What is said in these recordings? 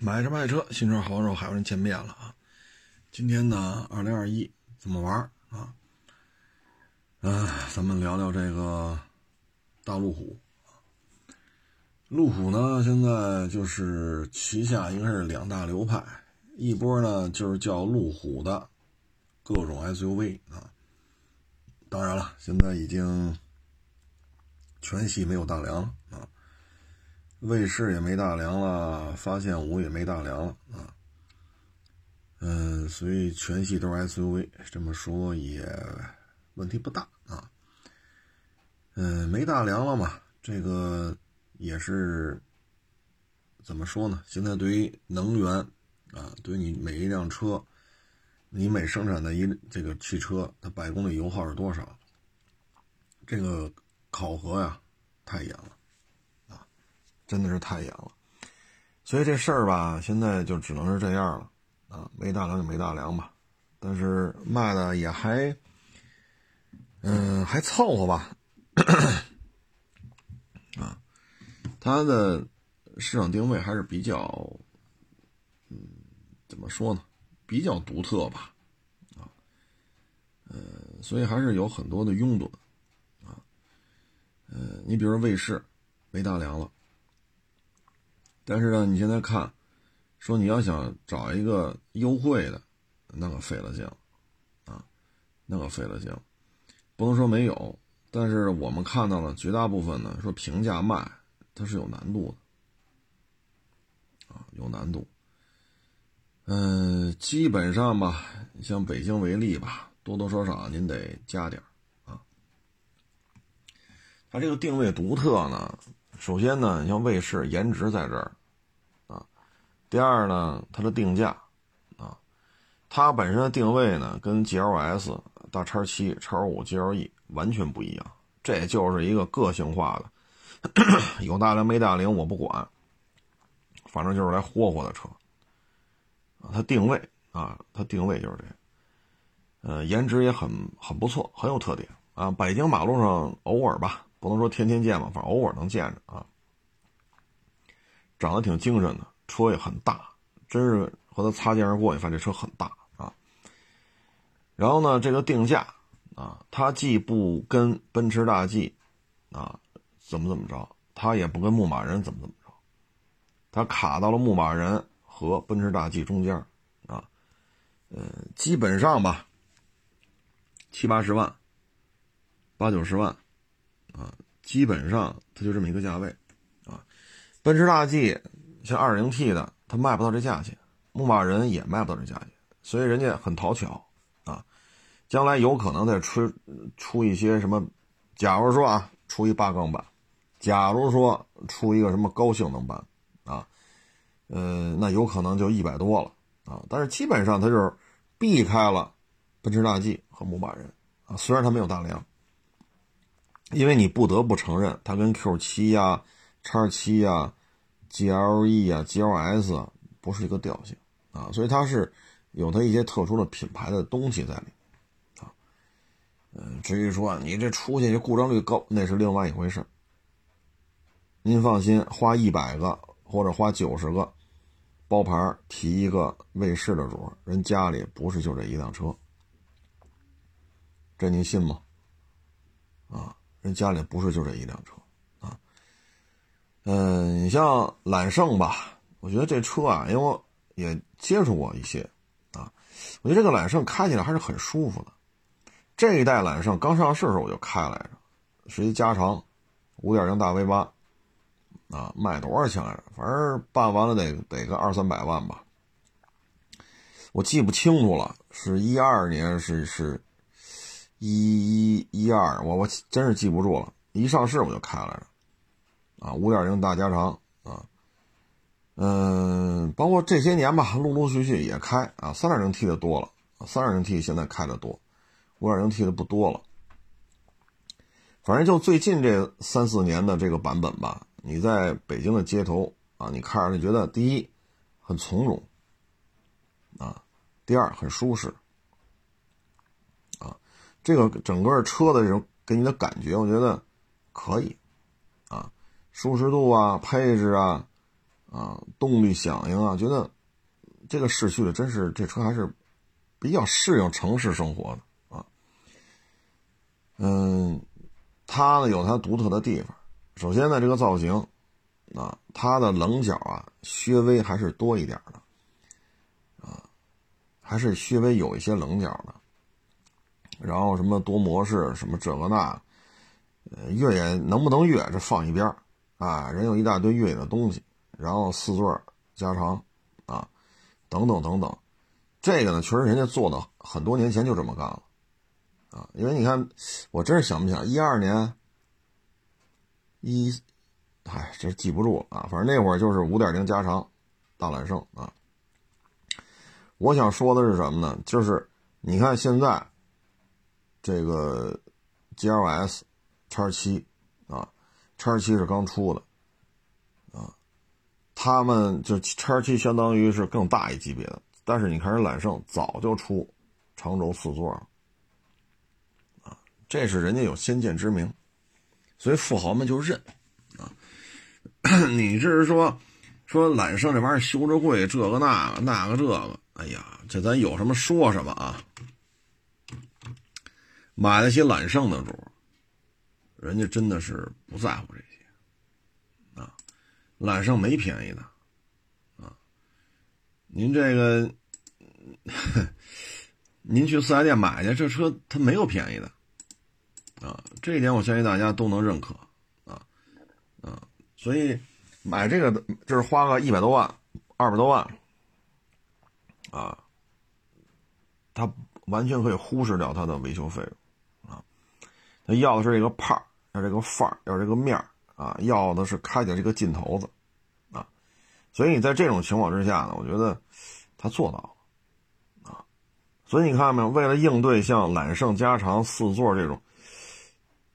买车卖车，新车好车海外人见面了啊！今天呢，二零二一怎么玩啊？嗯，咱们聊聊这个大路虎。路虎呢，现在就是旗下应该是两大流派，一波呢就是叫路虎的各种 SUV 啊。当然了，现在已经全系没有大梁了啊。卫士也没大梁了，发现五也没大梁了啊，嗯，所以全系都是 SUV，这么说也问题不大啊，嗯，没大梁了嘛，这个也是怎么说呢？现在对于能源啊，对于你每一辆车，你每生产的一这个汽车，它百公里油耗是多少？这个考核呀，太严了。真的是太严了，所以这事儿吧，现在就只能是这样了啊，没大梁就没大梁吧，但是卖的也还，嗯，还凑合吧，啊，它的市场定位还是比较，嗯，怎么说呢，比较独特吧，啊，嗯，所以还是有很多的拥趸，啊，嗯，你比如说卫士没大梁了。但是呢，你现在看，说你要想找一个优惠的，那可费了劲，啊，那可费了劲，不能说没有，但是我们看到了绝大部分呢，说平价卖，它是有难度的，啊，有难度。嗯，基本上吧，像北京为例吧，多多少少您得加点啊。它这个定位独特呢，首先呢，像卫士颜值在这儿。第二呢，它的定价，啊，它本身的定位呢，跟 GLS、大叉七、叉五、GLE 完全不一样。这就是一个个性化的，有大梁没大梁我不管，反正就是来霍霍的车。啊，它定位啊，它定位就是这样，呃，颜值也很很不错，很有特点啊。北京马路上偶尔吧，不能说天天见吧，反正偶尔能见着啊。长得挺精神的。车也很大，真是和它擦肩而过，你发现这车很大啊。然后呢，这个定价啊，它既不跟奔驰大 G 啊怎么怎么着，它也不跟牧马人怎么怎么着，它卡到了牧马人和奔驰大 G 中间啊。呃，基本上吧，七八十万，八九十万啊，基本上它就这么一个价位啊。奔驰大 G。像二零 T 的，它卖不到这价钱，牧马人也卖不到这价钱，所以人家很讨巧啊。将来有可能再出出一些什么，假如说啊，出一八缸版，假如说出一个什么高性能版啊，呃，那有可能就一百多了啊。但是基本上它就是避开了奔驰大 G 和牧马人啊，虽然它没有大梁，因为你不得不承认，它跟 Q 七呀、叉七呀。G L E 啊，G L S 不是一个调性啊，所以它是有它一些特殊的品牌的东西在里啊。嗯，至于说你这出去就故障率高，那是另外一回事您放心，花一百个或者花九十个包牌提一个卫士的主，人家里不是就这一辆车，这您信吗？啊，人家里不是就这一辆车。嗯，你像揽胜吧，我觉得这车啊，因为我也接触过一些，啊，我觉得这个揽胜开起来还是很舒服的。这一代揽胜刚上市的时候我就开来着，是一加长，五点零大 V 八，啊，卖多少钱来着？反正办完了得得个二三百万吧，我记不清楚了，是一二年是是，一一一二，我我真是记不住了。一上市我就开来着。啊，五点零大加长啊，嗯，包括这些年吧，陆陆续续也开啊，三点零 T 的多了，三点零 T 现在开的多，五点零 T 的不多了。反正就最近这三四年的这个版本吧，你在北京的街头啊，你看着你觉得第一很从容啊，第二很舒适啊，这个整个车的这种给你的感觉，我觉得可以。舒适度啊，配置啊，啊，动力响应啊，觉得这个市区的真是这车还是比较适应城市生活的啊。嗯，它呢有它独特的地方。首先呢，这个造型啊，它的棱角啊，稍微还是多一点的啊，还是稍微有一些棱角的。然后什么多模式，什么这个那，呃，越野能不能越这放一边啊，人有一大堆越野的东西。然后四座加长，啊，等等等等，这个呢，确实人家做的很多年前就这么干了，啊，因为你看，我真是想不起来一二年，一，嗨，这记不住啊，反正那会儿就是五点零加长，大揽胜啊。我想说的是什么呢？就是你看现在这个 G L S 叉七啊，叉七是刚出的。啊他们就叉七相当于是更大一级别的，但是你看人揽胜早就出长轴四座了，啊，这是人家有先见之明，所以富豪们就认，啊，你这是说说揽胜这玩意儿修着贵，这个那个那个这个，哎呀，这咱有什么说什么啊，买得起揽胜的主，人家真的是不在乎这些，啊。揽胜没便宜的，啊，您这个，您去四 S 店买去，这车它没有便宜的，啊，这一点我相信大家都能认可，啊，啊，所以买这个的就是花个一百多万、二百多万，啊，他完全可以忽视掉他的维修费用，他要的是这个派儿，要这个范儿，要这个面儿。啊，要的是开的这个劲头子，啊，所以你在这种情况之下呢，我觉得他做到了，啊，所以你看到没有，为了应对像揽胜加长四座这种，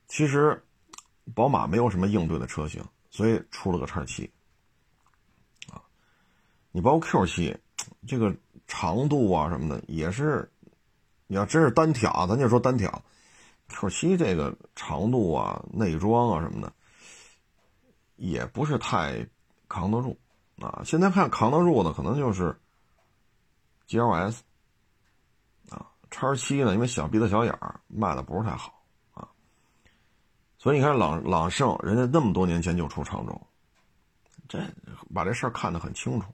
其实宝马没有什么应对的车型，所以出了个叉七，啊，你包括 Q 七，这个长度啊什么的也是，你要真是单挑，咱就说单挑，Q 七这个长度啊、内装啊什么的。也不是太扛得住啊！现在看扛得住的，可能就是 G L S 啊，叉七呢，因为小鼻子小眼儿，卖的不是太好啊。所以你看朗朗胜，人家那么多年前就出长轴，这把这事儿看得很清楚。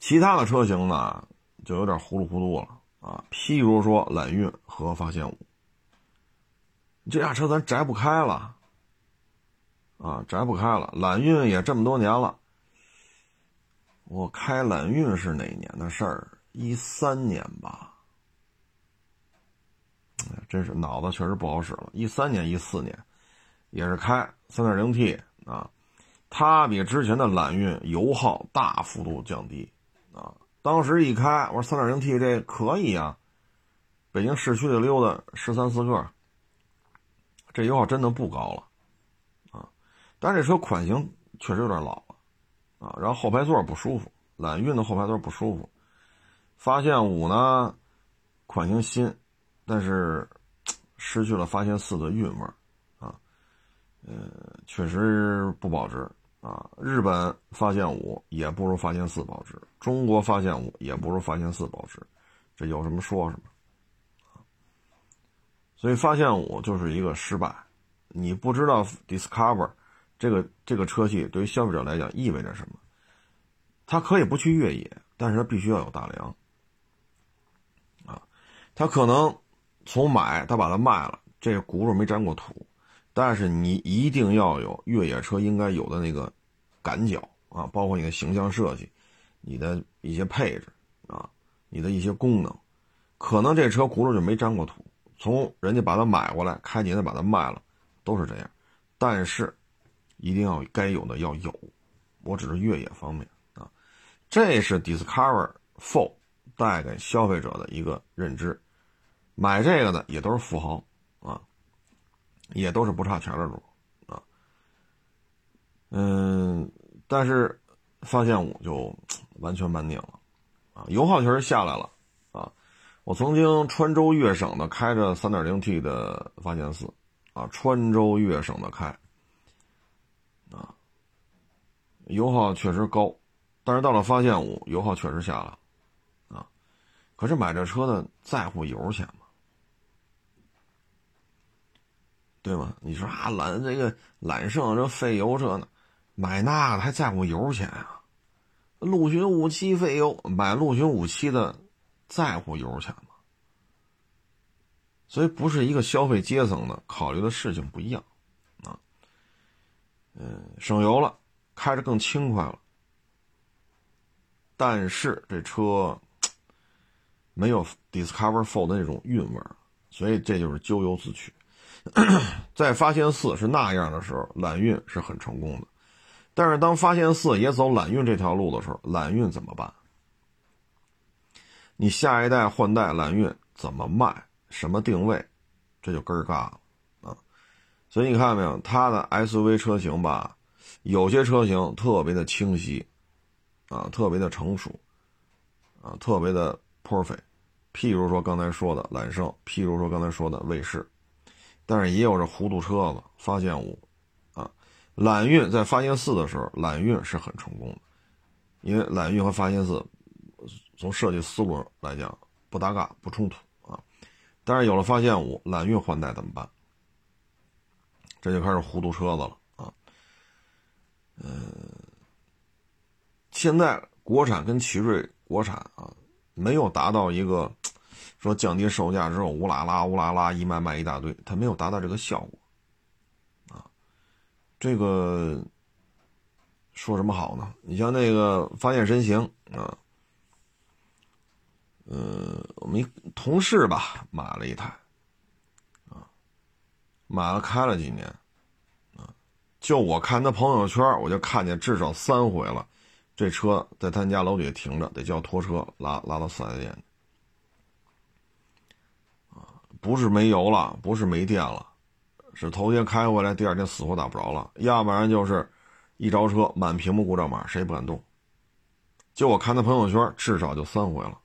其他的车型呢，就有点糊里糊涂了啊。譬如说揽运和发现五，这俩车咱摘不开了。啊，摘不开了。揽运也这么多年了，我开揽运是哪年的事儿？一三年吧。真是脑子确实不好使了。一三年、一四年，也是开 3.0T 啊，它比之前的揽运油耗大幅度降低啊。当时一开，我说 3.0T 这可以啊，北京市区里溜达十三四个，这油耗真的不高了。啊但这车款型确实有点老了，啊，然后后排座不舒服，揽运的后排座不舒服。发现五呢，款型新，但是失去了发现四的韵味，啊，呃，确实不保值啊。日本发现五也不如发现四保值，中国发现五也不如发现四保值，这有什么说什么，所以发现五就是一个失败，你不知道 Discover。这个这个车系对于消费者来讲意味着什么？他可以不去越野，但是他必须要有大梁啊。他可能从买他把它卖了，这轱辘没沾过土，但是你一定要有越野车应该有的那个感脚啊，包括你的形象设计、你的一些配置啊、你的一些功能。可能这车轱辘就没沾过土，从人家把它买过来开年把它卖了，都是这样，但是。一定要该有的要有，我只是越野方面啊，这是 Discover Four 带给消费者的一个认知，买这个的也都是富豪，也都是不差钱的主啊，嗯，但是发现五就完全慢定了啊，油耗确实下来了啊，我曾经川州粤省的开着 3.0T 的发现四啊，川州粤省的开啊。油耗确实高，但是到了发现五，油耗确实下来，啊，可是买这车的在乎油钱吗？对吗？你说啊，揽这个揽胜这费油这呢，买那个还在乎油钱啊？陆巡五七费油，买陆巡五七的在乎油钱吗？所以不是一个消费阶层的考虑的事情不一样，啊，嗯，省油了，开着更轻快了，但是这车没有 Discover Four 的那种韵味，所以这就是咎由自取。在发现四是那样的时候，揽运是很成功的。但是当发现四也走揽运这条路的时候，揽运怎么办？你下一代换代揽运怎么卖？什么定位？这就根儿尬了啊！所以你看到没有，它的 SUV 车型吧，有些车型特别的清晰啊，特别的成熟啊，特别的 perfect。譬如说刚才说的揽胜，譬如说刚才说的卫士。但是也有这糊涂车子，发现五，啊，揽运在发现四的时候，揽运是很成功的，因为揽运和发现四从设计思路来讲不搭嘎不冲突啊。但是有了发现五，揽运换代怎么办？这就开始糊涂车子了啊。嗯，现在国产跟奇瑞国产啊，没有达到一个。说降低售价之后，乌拉拉乌拉拉一卖卖一大堆，它没有达到这个效果，啊，这个说什么好呢？你像那个发现神行啊，呃，我们一同事吧买了一台，啊，买了开了几年，啊，就我看他朋友圈，我就看见至少三回了，这车在他们家楼底下停着，得叫拖车拉拉到四 S 店去。不是没油了，不是没电了，是头天开回来，第二天死活打不着了，要不然就是一着车满屏幕故障码，谁也不敢动。就我看他朋友圈，至少就三回了，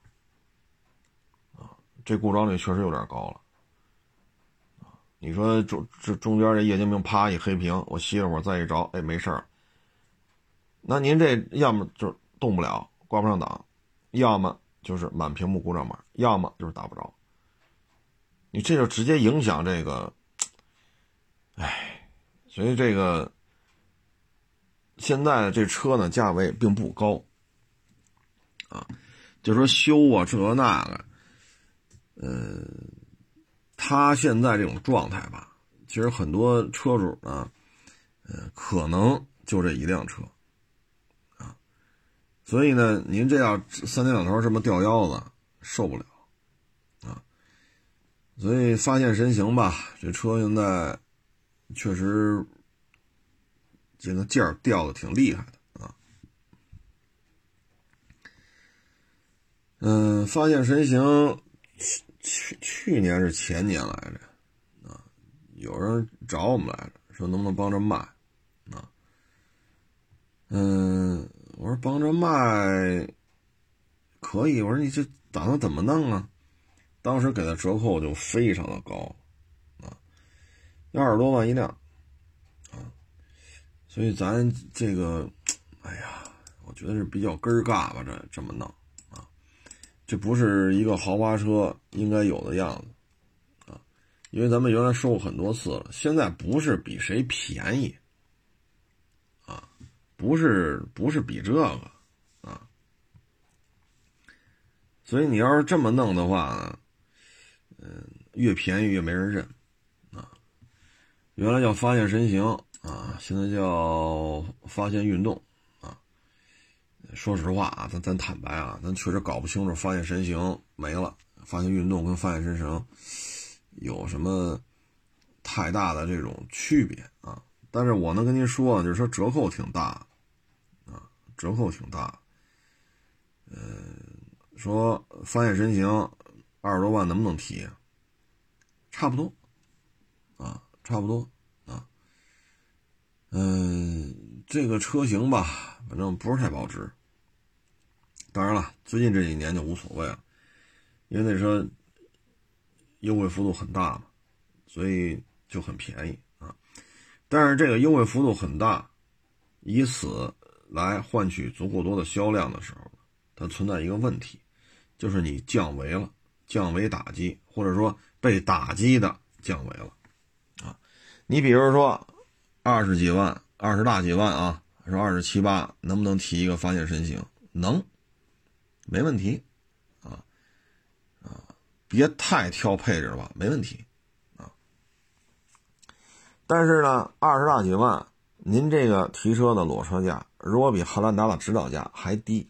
啊，这故障率确实有点高了，你说中这中间这液晶屏啪一黑屏，我歇会儿再一着，哎，没事儿。那您这要么就动不了，挂不上档，要么就是满屏幕故障码，要么就是打不着。你这就直接影响这个，哎，所以这个现在这车呢价位并不高，啊，就说修啊这那个，呃，他现在这种状态吧，其实很多车主呢，呃，可能就这一辆车，啊，所以呢，您这要三天两头这么掉腰子，受不了。所以发现神行吧，这车现在确实这个件儿掉的挺厉害的啊。嗯，发现神行去去去年是前年来着啊，有人找我们来着，说能不能帮着卖啊？嗯，我说帮着卖可以，我说你这打算怎么弄啊？当时给的折扣就非常的高，啊，二十多万一辆，啊，所以咱这个，哎呀，我觉得是比较根儿嘎吧，这这么弄，啊，这不是一个豪华车应该有的样子，啊，因为咱们原来说过很多次了，现在不是比谁便宜，啊，不是不是比这个，啊，所以你要是这么弄的话？嗯，越便宜越没人认，啊，原来叫发现神行啊，现在叫发现运动，啊，说实话啊，咱咱坦白啊，咱确实搞不清楚发现神行没了，发现运动跟发现神行有什么太大的这种区别啊？但是我能跟您说，就是说折扣挺大，啊，折扣挺大，嗯，说发现神行。二十多万能不能提？差不多，啊，差不多，啊，嗯，这个车型吧，反正不是太保值。当然了，最近这几年就无所谓了，因为那车优惠幅度很大嘛，所以就很便宜啊。但是这个优惠幅度很大，以此来换取足够多的销量的时候，它存在一个问题，就是你降维了，降维打击，或者说被打击的降维了，啊，你比如说二十几万、二十大几万啊，说二十七八，能不能提一个发现神行？能，没问题，啊啊，别太挑配置了吧，没问题，啊，但是呢，二十大几万。您这个提车的裸车价，如果比汉兰达的指导价还低，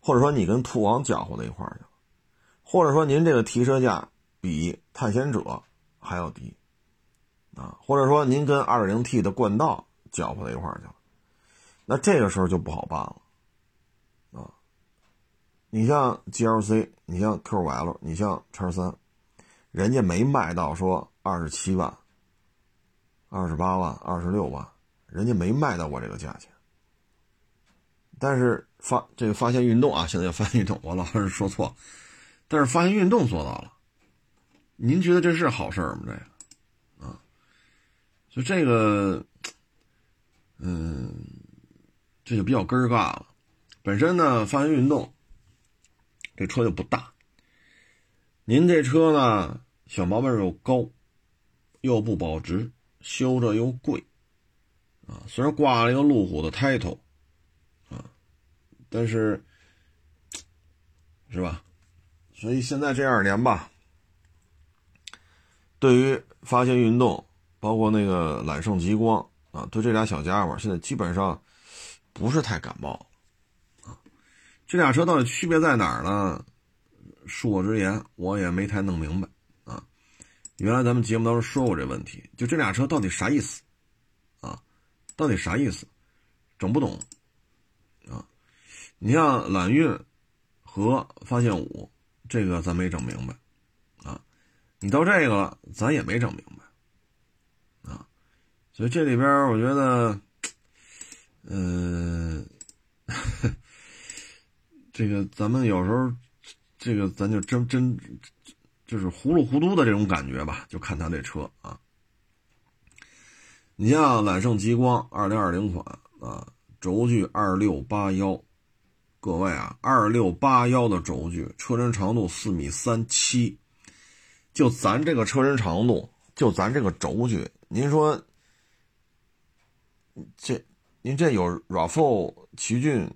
或者说你跟途昂搅和到一块儿去了，或者说您这个提车价比探险者还要低，啊，或者说您跟 2.0T 的冠道搅和在一块儿去了，那这个时候就不好办了，啊，你像 GLC，你像 QL，你像叉三，人家没卖到说二十七万、二十八万、二十六万。人家没卖到过这个价钱，但是发这个发现运动啊，现在叫发现运动，我老是说错，但是发现运动做到了，您觉得这是好事吗？这个啊，就这个，嗯，这就比较根儿尬了。本身呢，发现运动这车就不大，您这车呢，小毛病又高，又不保值，修着又贵。啊，虽然挂了一个路虎的 title，啊，但是，是吧？所以现在这二年吧，对于发现运动，包括那个揽胜极光啊，对这俩小家伙，现在基本上不是太感冒啊。这俩车到底区别在哪儿呢？恕我直言，我也没太弄明白啊。原来咱们节目当中说过这问题，就这俩车到底啥意思啊？到底啥意思？整不懂啊！你像揽运和发现五，这个咱没整明白。你到这个了，咱也没整明白啊。所以这里边我觉得，嗯，这个咱们有时候，这个咱就真真就是糊里糊涂的这种感觉吧，就看他这车啊。你像揽胜极光二零二零款啊，轴距二六八幺，各位啊，二六八幺的轴距，车身长度四米三七，就咱这个车身长度，就咱这个轴距，您说这您这有 RAV4 奇骏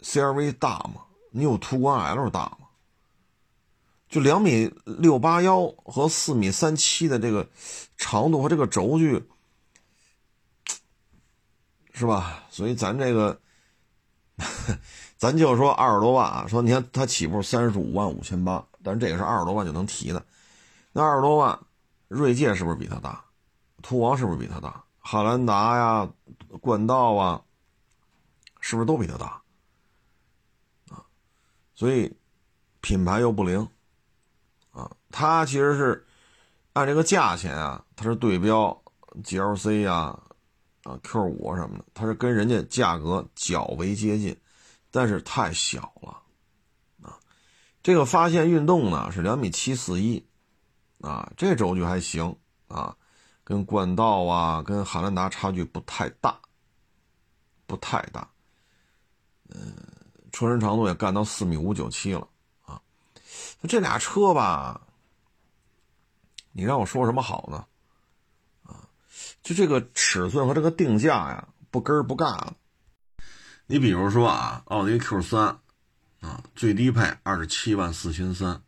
CRV 大吗？你有途观 L 大吗？就两米六八幺和四米三七的这个长度和这个轴距。是吧？所以咱这个，咱就说二十多万啊。说你看它起步三十五万五千八，但是这个是二十多万就能提的。那二十多万，锐界是不是比它大？途昂是不是比它大？汉兰达呀、冠道啊，是不是都比它大？啊，所以品牌又不灵啊。它其实是按这个价钱啊，它是对标 GLC 呀。啊，Q 五什么的，它是跟人家价格较为接近，但是太小了，啊，这个发现运动呢是两米七四一，啊，这轴距还行啊，跟冠道啊，跟汉兰达差距不太大，不太大，嗯，车身长度也干到四米五九七了，啊，这俩车吧，你让我说什么好呢？啊就这个尺寸和这个定价呀，不根儿不尬的。你比如说啊，奥迪 Q 三啊，最低配二十七万四千三，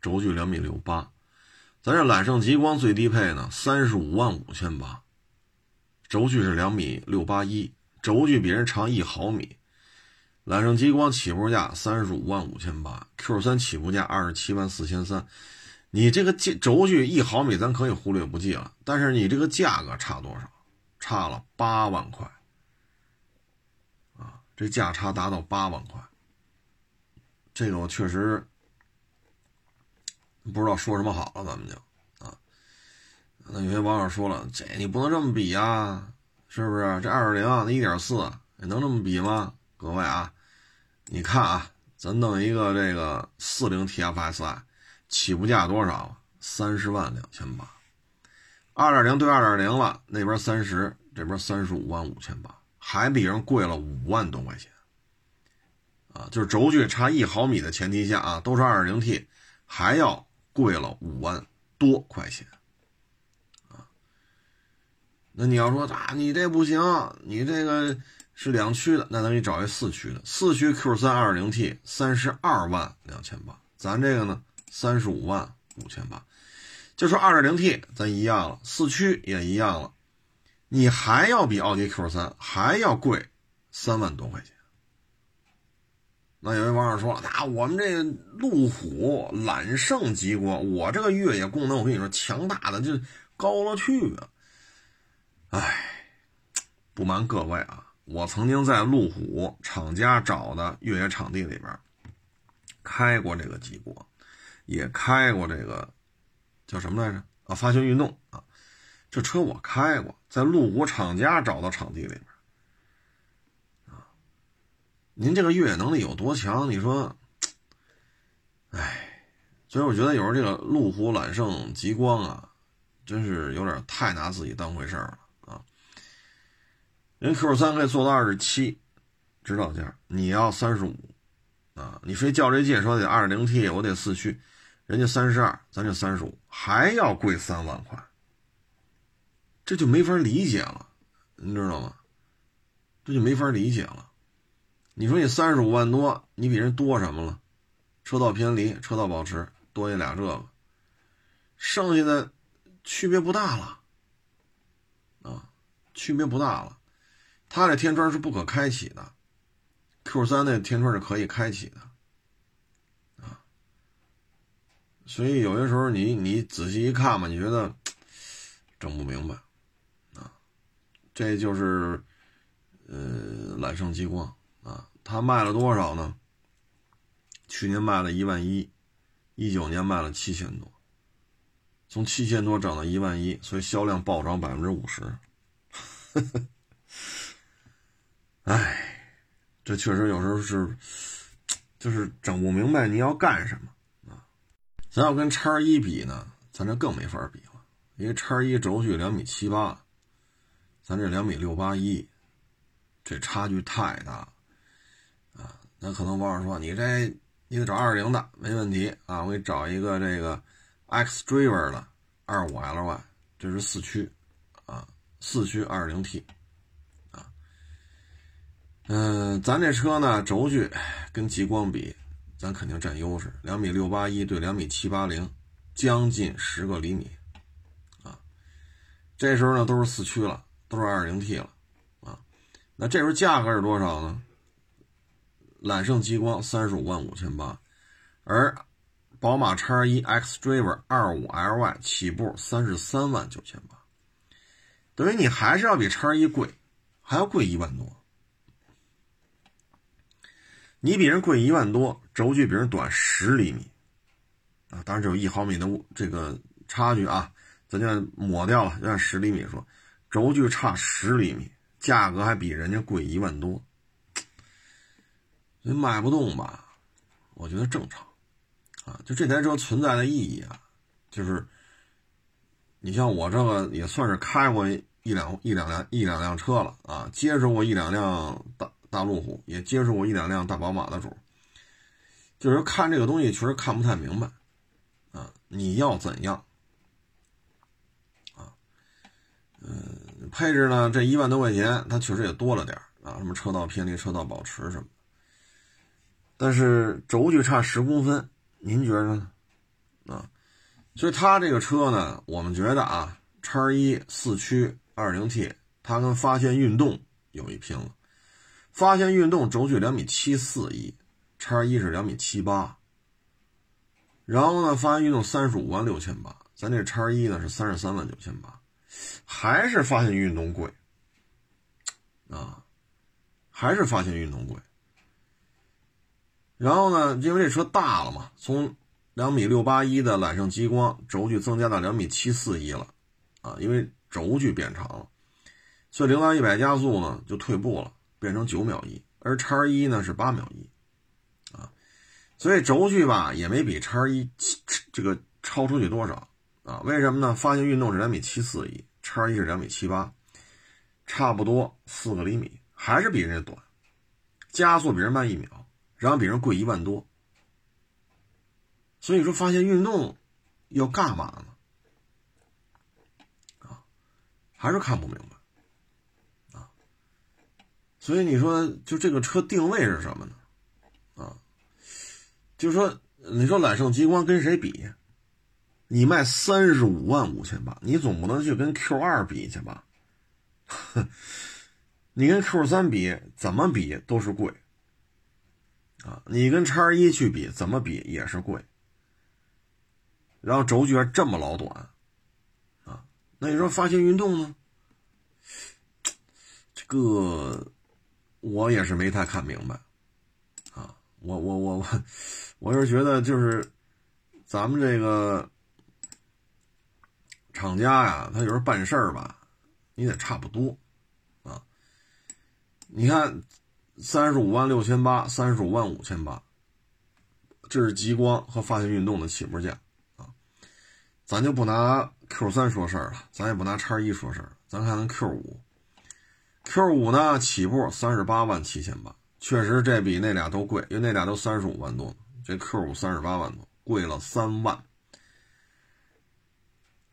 轴距两米六八。咱这揽胜极光最低配呢，三十五万五千八，轴距是两米六八一，轴距比人长一毫米。揽胜极光起步价三十五万五千八，Q 三起步价二十七万四千三。你这个轴距一毫米，咱可以忽略不计了。但是你这个价格差多少？差了八万块啊！这价差达到八万块，这个我确实不知道说什么好了。咱们就啊，那有些网友说了，这你不能这么比呀，是不是？这二点零那一点四，能这么比吗？各位啊，你看啊，咱弄一个这个四零 TFSI。起步价多少？三十万两千八，二点零对二点零了，那边三十，这边三十五万五千八，还比人贵了五万多块钱，啊，就是轴距差一毫米的前提下啊，都是二点零 T，还要贵了五万多块钱，啊，那你要说啊，你这不行，你这个是两驱的，那咱给你找一四驱的，四驱 Q 三二点零 T 三十二万两千八，咱这个呢三十五万五千八，就说二点零 T 咱一样了，四驱也一样了。你还要比奥迪 Q 三还要贵三万多块钱。那有位网友说了：“那我们这路虎揽胜极光，我这个越野功能，我跟你说强大的就高了去了。”哎，不瞒各位啊，我曾经在路虎厂家找的越野场地里边开过这个极光，也开过这个叫什么来着？啊，发现运动啊。这车我开过，在路虎厂家找到场地里，您这个越野能力有多强？你说，哎，所以我觉得有时候这个路虎揽胜极光啊，真是有点太拿自己当回事了啊。人 Q 三可以做到二十七，指导价，你要三十五，啊，你非较这劲说得二点零 T，我得四驱，人家三十二，咱就三十五，还要贵三万块。这就没法理解了，你知道吗？这就没法理解了。你说你三十五万多，你比人多什么了？车道偏离、车道保持多一俩这个，剩下的区别不大了啊，区别不大了。它这天窗是不可开启的，Q 三那天窗是可以开启的啊。所以有些时候你你仔细一看吧，你觉得整不明白啊。这就是，呃，揽胜极光，它卖了多少呢？去年卖了一万一，一九年卖了七千多，从七千多涨到一万一，所以销量暴涨百分之五十。哎，这确实有时候是，就是整不明白你要干什么啊？咱要跟叉一比呢，咱这更没法比了，因为叉一轴距两米七八。咱这两米六八一，这差距太大，了，那可能网友说你这你得找二零的没问题啊，我给你找一个这个 X Driver 的二五 Ly，这是四驱，啊，四驱二零 T，啊，嗯，咱这车呢轴距跟极光比，咱肯定占优势，两米六八一对两米七八零，将近十个厘米，啊，这时候呢都是四驱了。都是二零 T 了，啊，那这时候价格是多少呢？揽胜极光三十五万五千八，而宝马叉一 X Driver 二五 Ly 起步三十三万九千八，等于你还是要比叉一贵，还要贵一万多。你比人贵一万多，轴距比人短十厘米，啊，当然只有一毫米的这个差距啊，咱就抹掉了，就按十厘米说。轴距差十厘米，价格还比人家贵一万多，所以卖不动吧？我觉得正常，啊，就这台车存在的意义啊，就是，你像我这个也算是开过一两一两辆一两辆车了啊，接触过一两辆大大路虎，也接触过一两辆大宝马的主，就是看这个东西确实看不太明白，啊，你要怎样？啊嗯，配置呢？这一万多块钱，它确实也多了点啊，什么车道偏离、车道保持什么。但是轴距差十公分，您觉得呢？啊，所以它这个车呢，我们觉得啊，叉一四驱二零 T，它跟发现运动有一拼了。发现运动轴距两米七四一，叉一是两米七八。然后呢，发现运动三十五万六千八，咱这叉一呢是三十三万九千八。还是发现运动贵啊，还是发现运动贵。然后呢，因为这车大了嘛，从两米六八一的揽胜极光轴距增加到两米七四一了啊，因为轴距变长了，所以零到一百加速呢就退步了，变成九秒一，而叉一呢是八秒一啊，所以轴距吧也没比叉一这个超出去多少。啊，为什么呢？发现运动是两米七四一，叉一是两米七八，差不多四个厘米，还是比人家短，加速比人慢一秒，然后比人贵一万多。所以说，发现运动要干嘛呢？啊，还是看不明白啊。所以你说，就这个车定位是什么呢？啊，就是说，你说揽胜极光跟谁比？你卖三十五万五千八，你总不能去跟 Q 二比去吧？你跟 Q 三比，怎么比都是贵啊！你跟叉一去比，怎么比也是贵。然后轴距还这么老短，啊，那你说发现运动呢？这个我也是没太看明白，啊，我我我我，我是觉得就是咱们这个厂家呀，他有时候办事儿吧，你得差不多，啊，你看三十五万六千八，三十五万五千八，这是极光和发现运动的起步价啊。咱就不拿 Q 三说事儿了，咱也不拿叉一说事儿，咱看看 Q 五。Q 五呢，起步三十八万七千八，确实这比那俩都贵，因为那俩都三十五万多，这 Q 五三十八万多，贵了三万。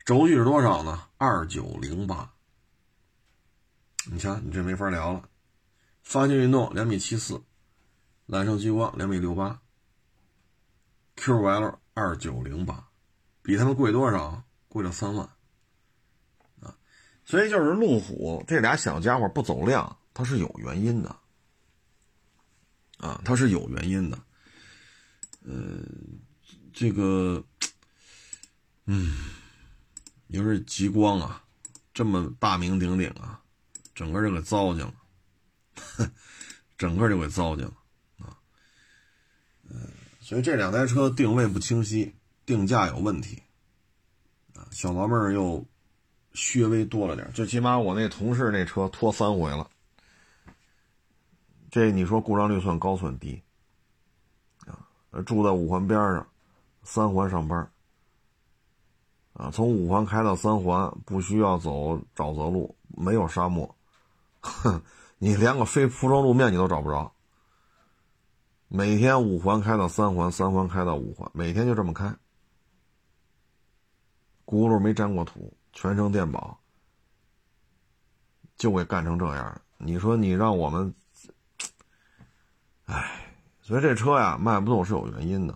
轴距是多少呢？二九零八。你瞧，你这没法聊了。发现运动两米七四，揽胜极光两米六八，QL 二九零八。比他们贵多少？贵了三万，啊，所以就是路虎这俩小家伙不走量，它是有原因的，啊，它是有原因的，嗯，这个，嗯，你说极光啊，这么大名鼎鼎啊，整个这个糟践了，整个就给糟践了，啊，嗯，所以这两台车定位不清晰。定价有问题，啊，小毛病又略微多了点。最起码我那同事那车拖三回了，这你说故障率算高算低？啊，住在五环边上，三环上班，啊，从五环开到三环不需要走沼泽路，没有沙漠，哼，你连个非铺装路面你都找不着。每天五环开到三环，三环开到五环，每天就这么开。轱辘没沾过土，全程电保，就给干成这样。你说你让我们，唉，所以这车呀卖不动是有原因的，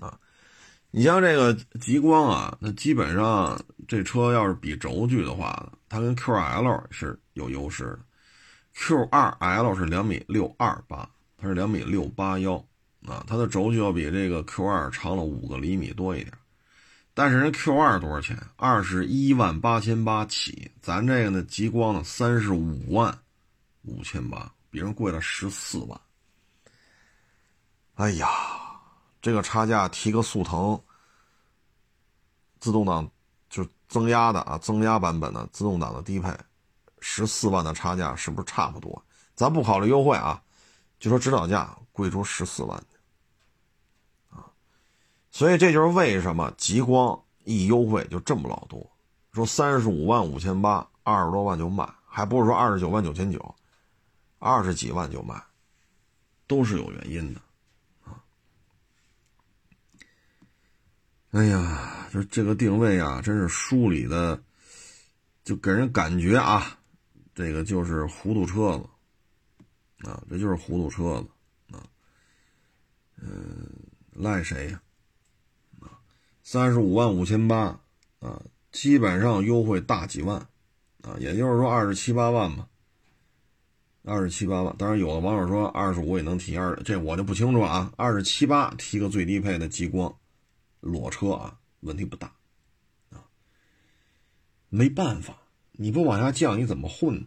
啊，你像这个极光啊，那基本上这车要是比轴距的话，它跟 QL 是有优势的。Q2L 是两米六二八，它是两米六八幺啊，它的轴距要比这个 Q2 长了五个厘米多一点。但是人 Q 二多少钱？二十一万八千八起，咱这个呢，极光呢，三十五万五千八，比人贵了十四万。哎呀，这个差价提个速腾自动挡就增压的啊，增压版本的自动挡的低配，十四万的差价是不是差不多？咱不考虑优惠啊，就说指导价贵出十四万。啊所以这就是为什么极光一优惠就这么老多，说三十五万五千八，二十多万就卖，还不是说二十九万九千九，二十几万就卖，都是有原因的，啊！哎呀，就这个定位啊，真是梳理的，就给人感觉啊，这个就是糊涂车子，啊，这就是糊涂车子，啊，嗯，赖谁呀？三十五万五千八，啊，基本上优惠大几万，啊，也就是说二十七八万吧，二十七八万。当然，有的网友说二十五也能提二，这我就不清楚了啊。二十七八提个最低配的极光，裸车啊，问题不大，啊，没办法，你不往下降，你怎么混呢？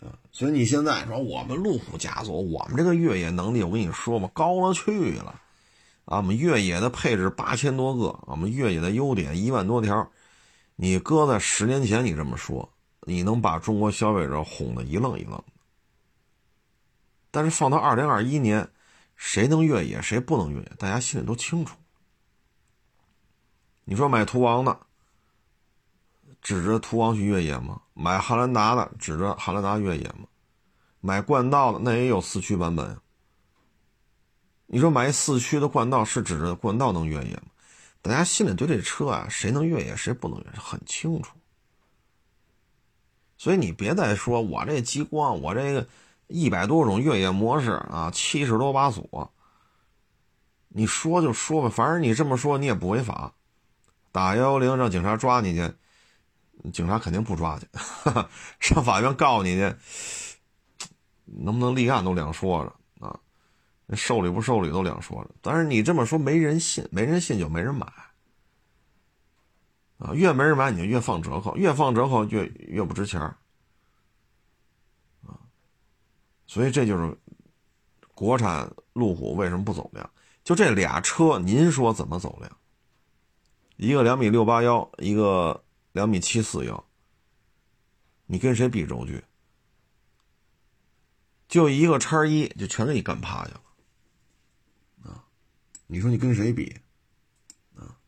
啊，所以你现在说我们路虎家族，我们这个越野能力，我跟你说吧，高了去了。啊，我们越野的配置八千多个，我们越野的优点一万多条，你搁在十年前，你这么说，你能把中国消费者哄得一愣一愣的。但是放到二零二一年，谁能越野，谁不能越野，大家心里都清楚。你说买途昂的，指着途昂去越野吗？买汉兰达的指着汉兰达越野吗？买冠道的那也有四驱版本。你说买四驱的冠道是指着冠道能越野吗？大家心里对这车啊，谁能越野，谁不能越野很清楚。所以你别再说我这极光，我这个一百多种越野模式啊，七十多把锁。你说就说吧，反正你这么说你也不违法。打幺幺零让警察抓你去，警察肯定不抓去，上法院告你去，能不能立案都两说着啊。受理不受理都两说着。但是你这么说没人信，没人信就没人买啊。越没人买你就越放折扣，越放折扣越越不值钱啊。所以这就是国产路虎为什么不走量。就这俩车，您说怎么走量？一个两米六八幺，一个两米七四幺，你跟谁比轴距？就一个叉一，就全给你干趴下了啊！你说你跟谁比啊？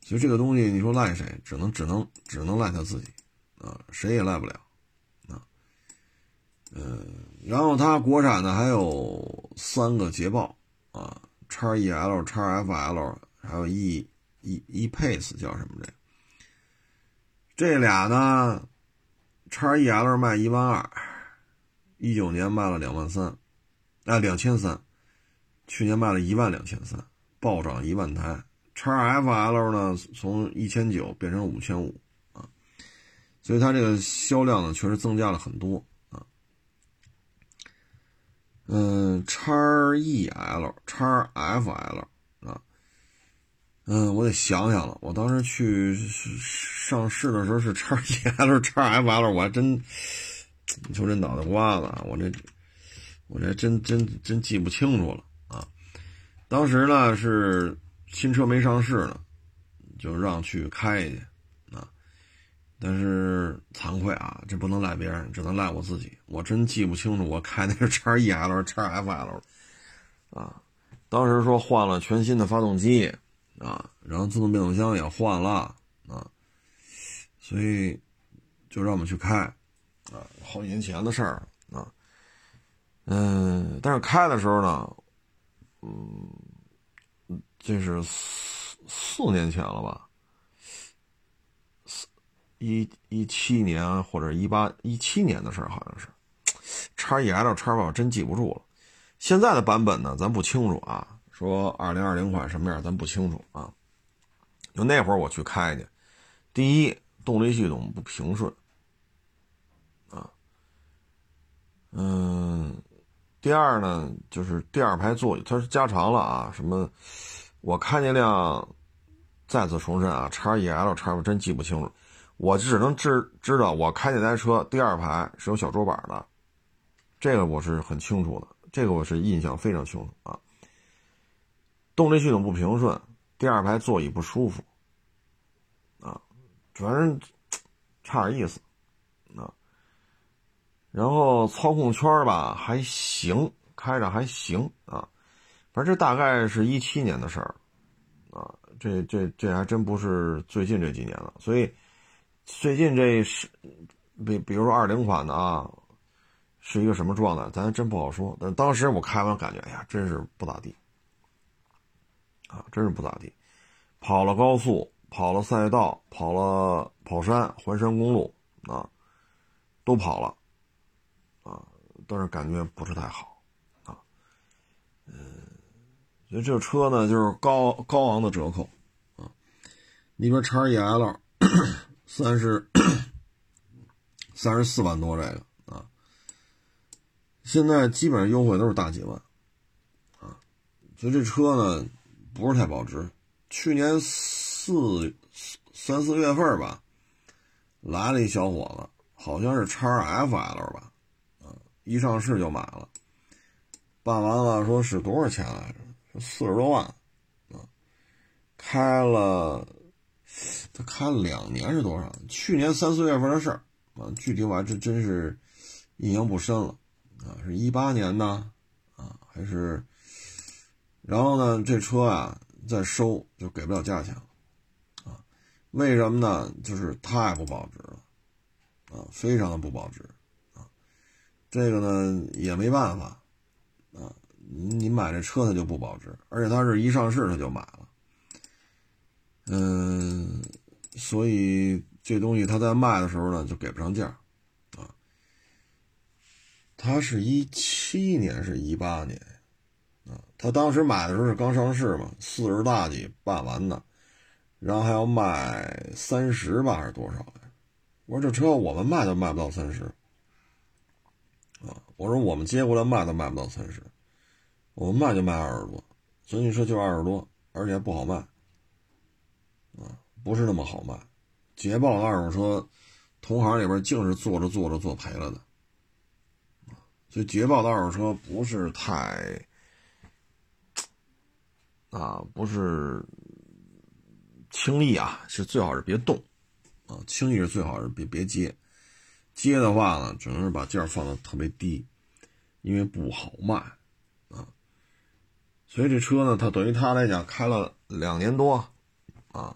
其实这个东西，你说赖谁？只能只能只能赖他自己啊！谁也赖不了啊！嗯，然后它国产的还有三个捷豹啊。叉 E L、叉 F L，还有 E E E Pace 叫什么这？这俩呢？叉 E L 卖一万二，一九年卖了两万三，啊两千三，去年卖了一万两千三，暴涨一万台。叉 F L 呢，从一千九变成五千五啊，所以它这个销量呢，确实增加了很多啊。嗯，叉 E L、叉 F L，嗯，我得想想了。我当时去上市的时候是叉 E L、叉 F L，我还真，你说这脑袋瓜子，我这我这真真真记不清楚了啊。当时呢是新车没上市呢，就让去开去啊。但是惭愧啊，这不能赖别人，只能赖我自己。我真记不清楚我开的是叉 E L、叉 F L 啊。当时说换了全新的发动机啊，然后自动变速箱也换了啊，所以就让我们去开啊，好几年前的事儿啊。嗯，但是开的时候呢，嗯，这是四四年前了吧。四一一七年或者一八一七年的事儿，好像是，叉 E L 叉 F 真记不住了。现在的版本呢，咱不清楚啊。说二零二零款什么样，咱不清楚啊。就那会儿我去开去，第一动力系统不平顺啊，嗯，第二呢就是第二排座椅它是加长了啊。什么？我开那辆，再次重申啊，叉 E L 叉我真记不清楚。我只能知知道，我开那台车第二排是有小桌板的，这个我是很清楚的，这个我是印象非常清楚啊。动力系统不平顺，第二排座椅不舒服，啊，反正差点意思，啊。然后操控圈吧还行，开着还行啊，反正这大概是一七年的事儿，啊，这这这还真不是最近这几年了，所以。最近这是，比比如说二零款的啊，是一个什么状态，咱真不好说。但当时我开完感觉，哎呀，真是不咋地，啊，真是不咋地。跑了高速，跑了赛道，跑了跑山、环山公路啊，都跑了，啊，但是感觉不是太好，啊，嗯，所以这车呢，就是高高昂的折扣，啊，你说叉 E L。三十三十四万多，这个啊，现在基本上优惠都是大几万啊，所以这车呢不是太保值。去年四三四月份吧，来了一小伙子，好像是叉 F L 吧，啊，一上市就买了，办完了说是多少钱来着？四十多万啊，开了。他开了两年是多少？去年三四月份的事儿啊，具体我还真真是印象不深了啊，是一八年呢啊，还是？然后呢，这车啊再收就给不了价钱了啊？为什么呢？就是太不保值了啊，非常的不保值啊。这个呢也没办法啊，你买这车它就不保值，而且它是一上市它就买了，嗯，所以这东西它在卖的时候呢就给不上价啊。它是一七年是一八年，他当时买的时候是刚上市嘛，四十大几办完的。然后还要卖三十吧，还是多少呀？我说这车我们卖都卖不到三十，啊！我说我们接过来卖都卖不到三十，我们卖就卖二十多，所以你说就二十多，而且不好卖，啊，不是那么好卖。捷豹的二手车，同行里边净是做着做着做赔了的，所以捷豹的二手车不是太，啊，不是。轻易啊，是最好是别动，啊，轻易是最好是别别接，接的话呢，只能是把价放的特别低，因为不好卖，啊，所以这车呢，它等于他来讲开了两年多，啊，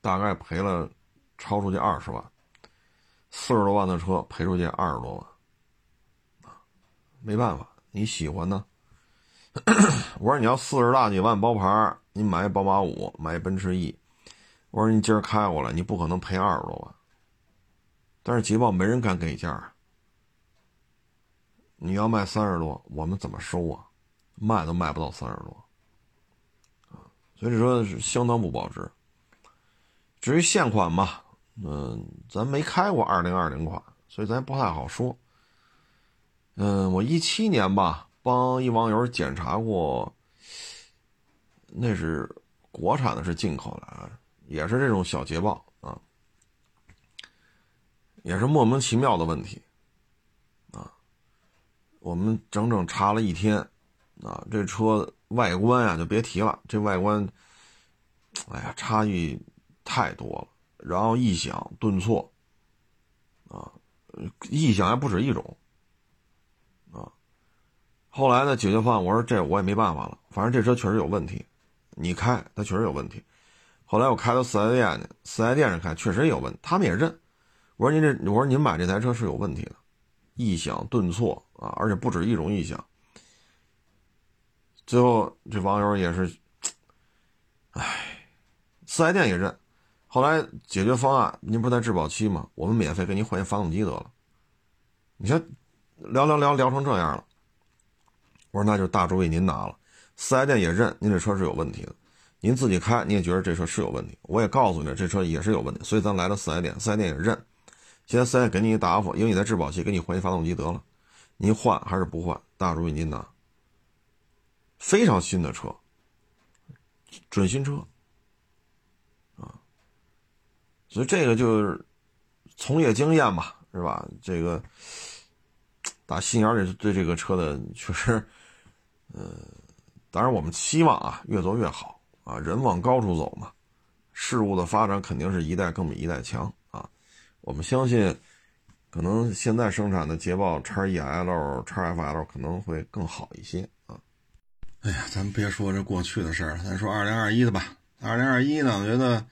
大概赔了超出去二十万，四十多万的车赔出去二十多万，啊，没办法，你喜欢呢，我说你要四十大几万包牌。你买一宝马五，买一奔驰 E，我说你今儿开过来，你不可能赔二十多万。但是捷豹没人敢给价你要卖三十多，我们怎么收啊？卖都卖不到三十多，所以说是相当不保值。至于现款嘛，嗯，咱没开过二零二零款，所以咱不太好说。嗯，我一七年吧，帮一网友检查过。那是国产的，是进口的啊，也是这种小捷豹啊，也是莫名其妙的问题啊。我们整整查了一天啊，这车外观呀就别提了，这外观，哎呀，差异太多了。然后异响、顿挫啊，异响还不止一种。后来呢，解决方案，我说这我也没办法了，反正这车确实有问题。你开，它确实有问题。后来我开到四 S 店去，四 S 店上看确实有问，他们也认。我说您这，我说您买这台车是有问题的，异响顿挫啊，而且不止一种异响。最后这网友也是，唉，四 S 店也认。后来解决方案，您不是在质保期吗？我们免费给您换一发动机得了。你看，聊聊聊聊成这样了。我说那就大主意您拿了。四 S 店也认您这车是有问题的，您自己开你也觉得这车是有问题，我也告诉你这车也是有问题，所以咱来了四 S 店，四 S 店也认。现在四 S 店给你一答复，因为你在质保期，给你换一发动机得了，您换还是不换？大主意您拿。非常新的车，准新车啊，所以这个就是从业经验吧，是吧？这个打心眼里对这个车的确实，呃。当然，我们期望啊，越做越好啊，人往高处走嘛，事物的发展肯定是一代更比一代强啊。我们相信，可能现在生产的捷豹 x E L、x F L 可能会更好一些啊。哎呀，咱别说这过去的事儿，咱说二零二一的吧。二零二一呢，我觉得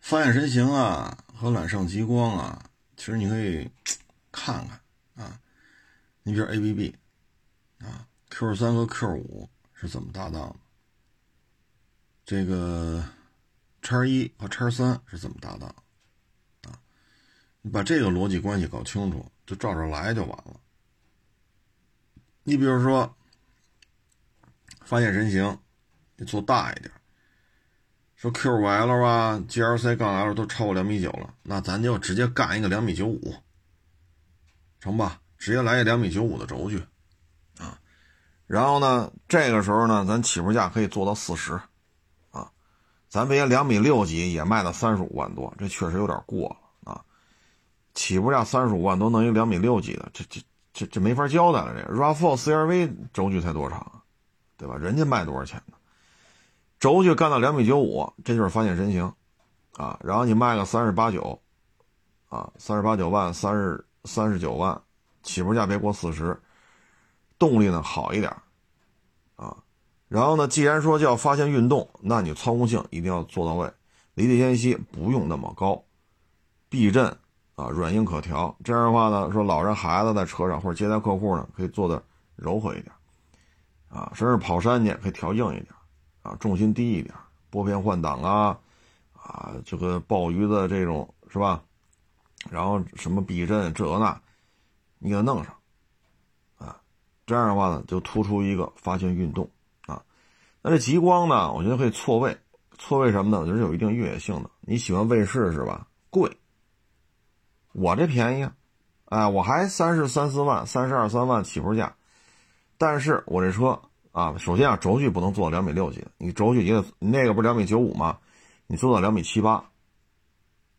发现神行啊和揽胜极光啊，其实你可以 看看啊。你比如 A B B 啊，Q 三和 Q 五。是怎么搭档的？这个叉一和叉三是怎么搭档？啊，你把这个逻辑关系搞清楚，就照着来就完了。你比如说，发现神行，你做大一点，说 Q 五 L 啊，GLC 杠 L 都超过两米九了，那咱就直接干一个两米九五，成吧？直接来一两米九五的轴距。啊然后呢，这个时候呢，咱起步价可以做到四十，啊，咱别两米六几也卖到三十五万多，这确实有点过了啊。起步价三十五万多，弄一两米六几的，这这这这没法交代了。这 RAV4 CRV 轴距才多长啊，对吧？人家卖多少钱呢？轴距干到两米九五，这就是发现神行，啊，然后你卖个三十八九，啊，三十八九万，三十三十九万，起步价别过四十。动力呢好一点，啊，然后呢，既然说叫发现运动，那你操控性一定要做到位，离地间隙不用那么高，避震啊软硬可调，这样的话呢，说老人孩子在车上或者接待客户呢，可以做的柔和一点，啊，甚至跑山去可以调硬一点，啊，重心低一点，拨片换挡啊，啊，这个鲍鱼的这种是吧？然后什么避震这那，你给它弄上，啊，这样的话呢，就突出一个发现运动啊。那这极光呢，我觉得可以错位，错位什么呢？我觉得有一定越野性的。你喜欢卫士是吧？贵，我这便宜啊，哎，我还三十三四万，三十二三万起步价，但是我这车啊，首先啊，轴距不能做到两米六几，你轴距也得那个不是两米九五吗？你做到两米七八。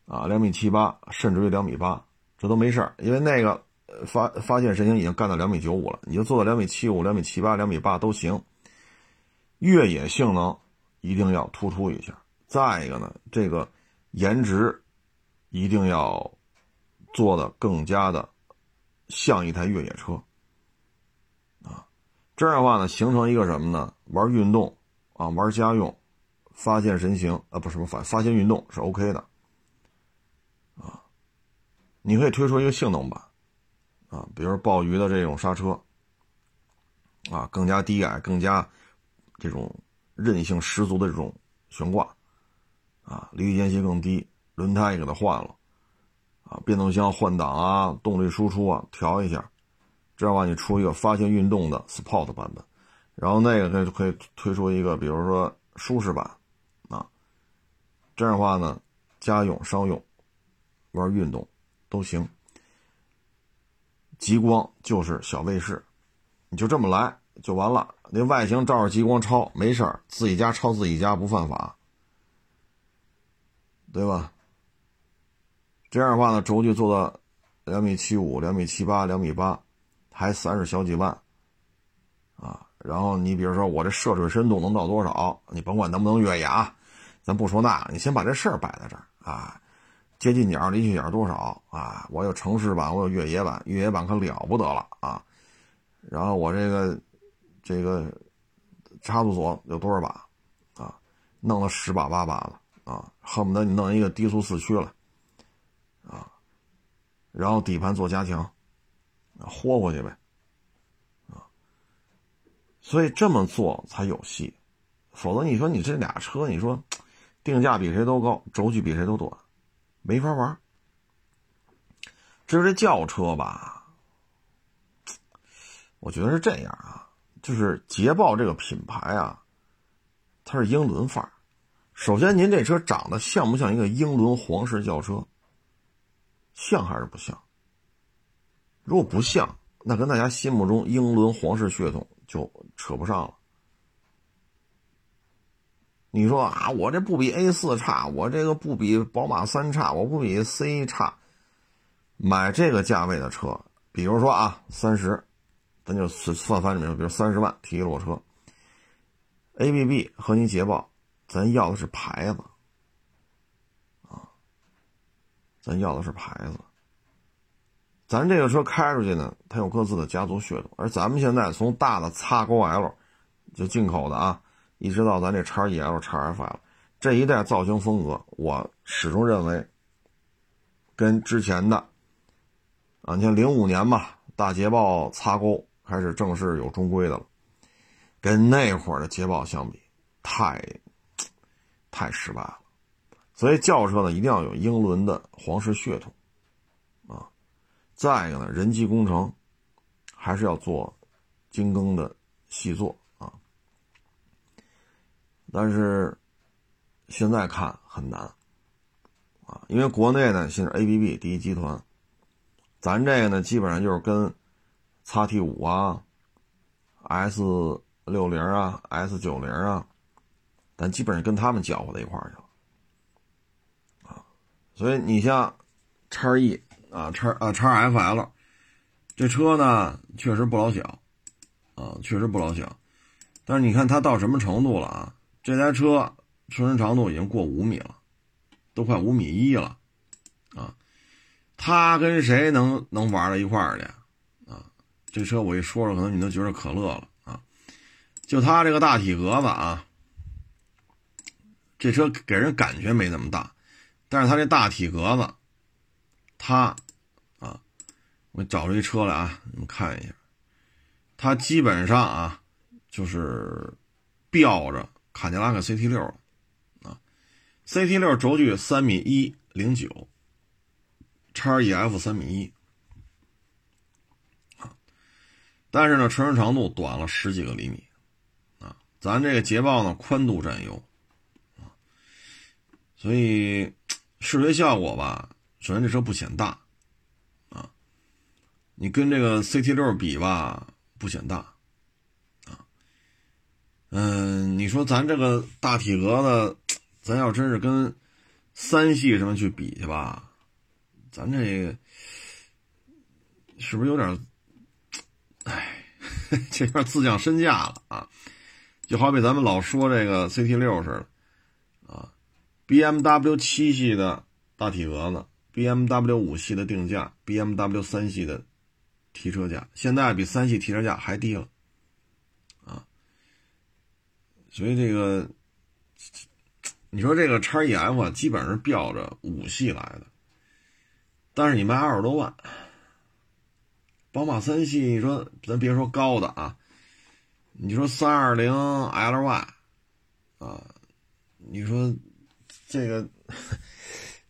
啊，两米七八，甚至于两米八，这都没事，因为那个呃发发现神行已经干到两米九五了，你就做到两米七五、两米七八、两米八都行。越野性能一定要突出一下，再一个呢，这个颜值一定要做的更加的像一台越野车啊，这样的话呢，形成一个什么呢？玩运动啊，玩家用，发现神行啊，不是什么发发现运动是 OK 的啊。你可以推出一个性能版，啊，比如鲍鱼的这种刹车，啊，更加低矮、更加这种韧性十足的这种悬挂，啊，离地间隙更低，轮胎也给它换了，啊，变速箱换挡啊，动力输出啊调一下，这样的话你出一个发现运动的 Sport 版本，然后那个可以可以推出一个，比如说舒适版，啊，这样的话呢，家用、商用玩运动。都行，极光就是小卫士，你就这么来就完了。那外形照着极光抄没事儿，自己家抄自己家不犯法，对吧？这样的话呢，轴距做到两米七五、两米七八、两米八，还三十小几万啊。然后你比如说我这涉水深度能到多少？你甭管能不能越野，咱不说那，你先把这事儿摆在这儿啊。接近角离去角多少啊？我有城市版，我有越野版，越野版可了不得了啊！然后我这个这个差速锁有多少把啊？弄了十把八把了啊！恨不得你弄一个低速四驱了啊！然后底盘做加强，豁过去呗啊！所以这么做才有戏，否则你说你这俩车，你说定价比谁都高，轴距比谁都短。没法玩。至于这轿车吧，我觉得是这样啊，就是捷豹这个品牌啊，它是英伦范儿。首先，您这车长得像不像一个英伦皇室轿车？像还是不像？如果不像，那跟大家心目中英伦皇室血统就扯不上了。你说啊，我这不比 A 四差，我这个不比宝马三差，我不比 C 差。买这个价位的车，比如说啊，三十，咱就算翻里面，比如三十万提一裸车，ABB 和你捷豹，咱要的是牌子啊，咱要的是牌子。咱这个车开出去呢，它有各自的家族血统，而咱们现在从大的叉勾 L 就进口的啊。一直到咱这叉 EL、叉 FL 这一代造型风格，我始终认为跟之前的啊，你像零五年吧，大捷豹擦钩开始正式有中规的了，跟那会儿的捷豹相比，太太失败了。所以轿车呢，一定要有英伦的皇室血统啊。再一个呢，人机工程还是要做精耕的细作。但是现在看很难啊，因为国内呢现在 ABB 第一集团，咱这个呢基本上就是跟叉 T 五啊、S 六零啊、S 九零啊，咱基本上跟他们搅和在一块儿去了啊。所以你像叉 E 啊、叉啊叉 FL 这车呢确实不老小啊，确实不老小，但是你看它到什么程度了啊？这台车车身长度已经过五米了，都快五米一了，啊，他跟谁能能玩到一块儿去？啊，这车我一说说，可能你都觉得可乐了啊。就他这个大体格子啊，这车给人感觉没那么大，但是他这大体格子它啊，我找出一车来啊，你们看一下，它基本上啊就是吊着卡迪拉克 CT 六啊，CT 六轴距三米一零九，叉 EF 三米一啊。但是呢，车身长度短了十几个厘米，啊，咱这个捷豹呢宽度占优，啊，所以 视觉效果吧，首先这车不显大，啊，你跟这个 CT 六比吧，不显大，嗯，你说咱这个大体格子，咱要真是跟三系什么去比去吧，咱这个是不是有点？哎，这有点自降身价了啊！就好比咱们老说这个 CT 六似的啊，BMW 七系的大体格子，BMW 五系的定价，BMW 三系的提车价，现在比三系提车价还低了啊！所以这个，你说这个叉 EF 啊，基本上是标着五系来的，但是你卖二十多万。宝马三系，你说咱别说高的啊，你说三二零 LY 啊，你说这个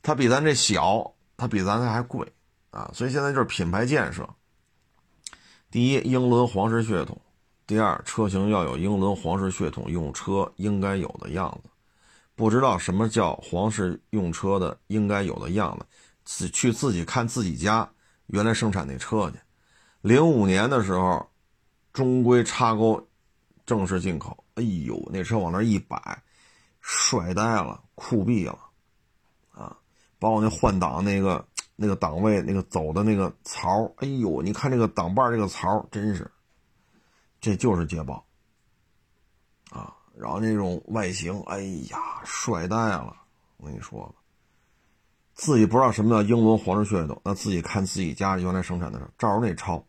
它比咱这小，它比咱这还贵啊，所以现在就是品牌建设。第一，英伦皇室血统；第二，车型要有英伦皇室血统用车应该有的样子。不知道什么叫皇室用车的应该有的样子，自去自己看自己家原来生产那车去。零五年的时候，中规插钩正式进口。哎呦，那车往那一摆，帅呆了，酷毙了，啊！包括那换挡那个那个档位那个走的那个槽，哎呦，你看这个挡把这个槽，真是，这就是捷豹，啊！然后那种外形，哎呀，帅呆了！我跟你说，自己不知道什么叫英伦皇室血统，那自己看自己家原来生产的时候，照着那抄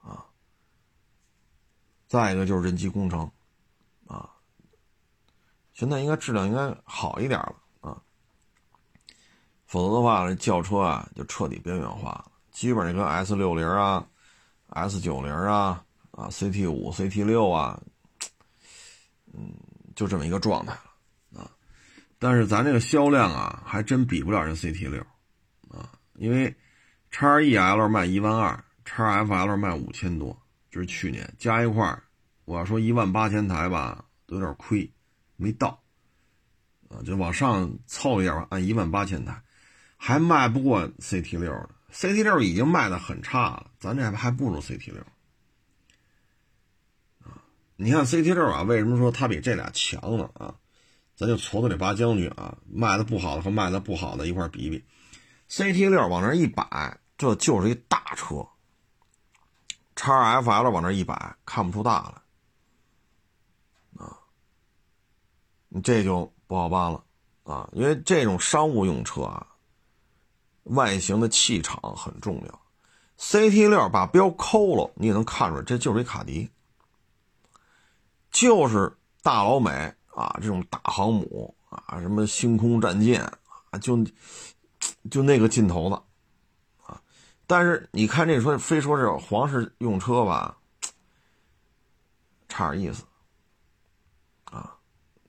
啊。再一个就是人机工程，啊，现在应该质量应该好一点了啊，否则的话，这轿车啊就彻底边缘化了，基本上跟 S 六零啊、S 九零啊、啊 CT 五、CT 六啊，嗯，就这么一个状态了啊。但是咱这个销量啊，还真比不了人 CT 六啊，因为叉 EL 卖一万二，叉 FL 卖五千多。就是去年加一块儿，我要说一万八千台吧，都有点亏，没到，啊，就往上凑一点吧，按一万八千台，还卖不过 CT 六的，CT 六已经卖的很差了，咱这还不如 CT 六，你看 CT 六啊，为什么说它比这俩强呢？啊，咱就矬子里拔将军啊，卖的不好的和卖的不好的一块比比，CT 六往那一摆，这就是一大车。叉 FL 往那一摆，看不出大来，啊，你这就不好办了，啊，因为这种商务用车啊，外形的气场很重要。CT 六把标抠了，你也能看出来，这就是一卡迪，就是大老美啊，这种大航母啊，什么星空战舰啊，就就那个劲头子啊。但是你看这说非说是皇室用车吧，差点意思，啊，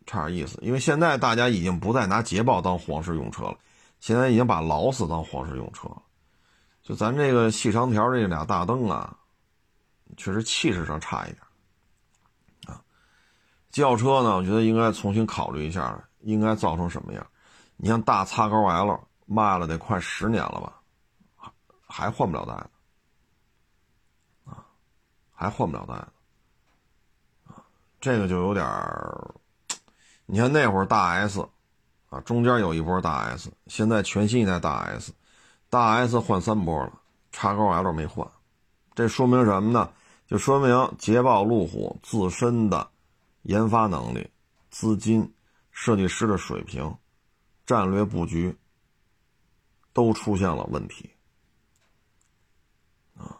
差点意思。因为现在大家已经不再拿捷豹当皇室用车了，现在已经把劳斯当皇室用车了。就咱这个细长条这俩大灯啊，确实气势上差一点，轿车呢，我觉得应该重新考虑一下，应该造成什么样？你像大叉高 L 卖了得快十年了吧？还换不了代子啊，还换不了代子啊，这个就有点儿。你看那会儿大 S 啊，中间有一波大 S，现在全新一代大 S，大 S 换三波了，叉高 L 没换，这说明什么呢？就说明捷豹路虎自身的研发能力、资金、设计师的水平、战略布局都出现了问题啊。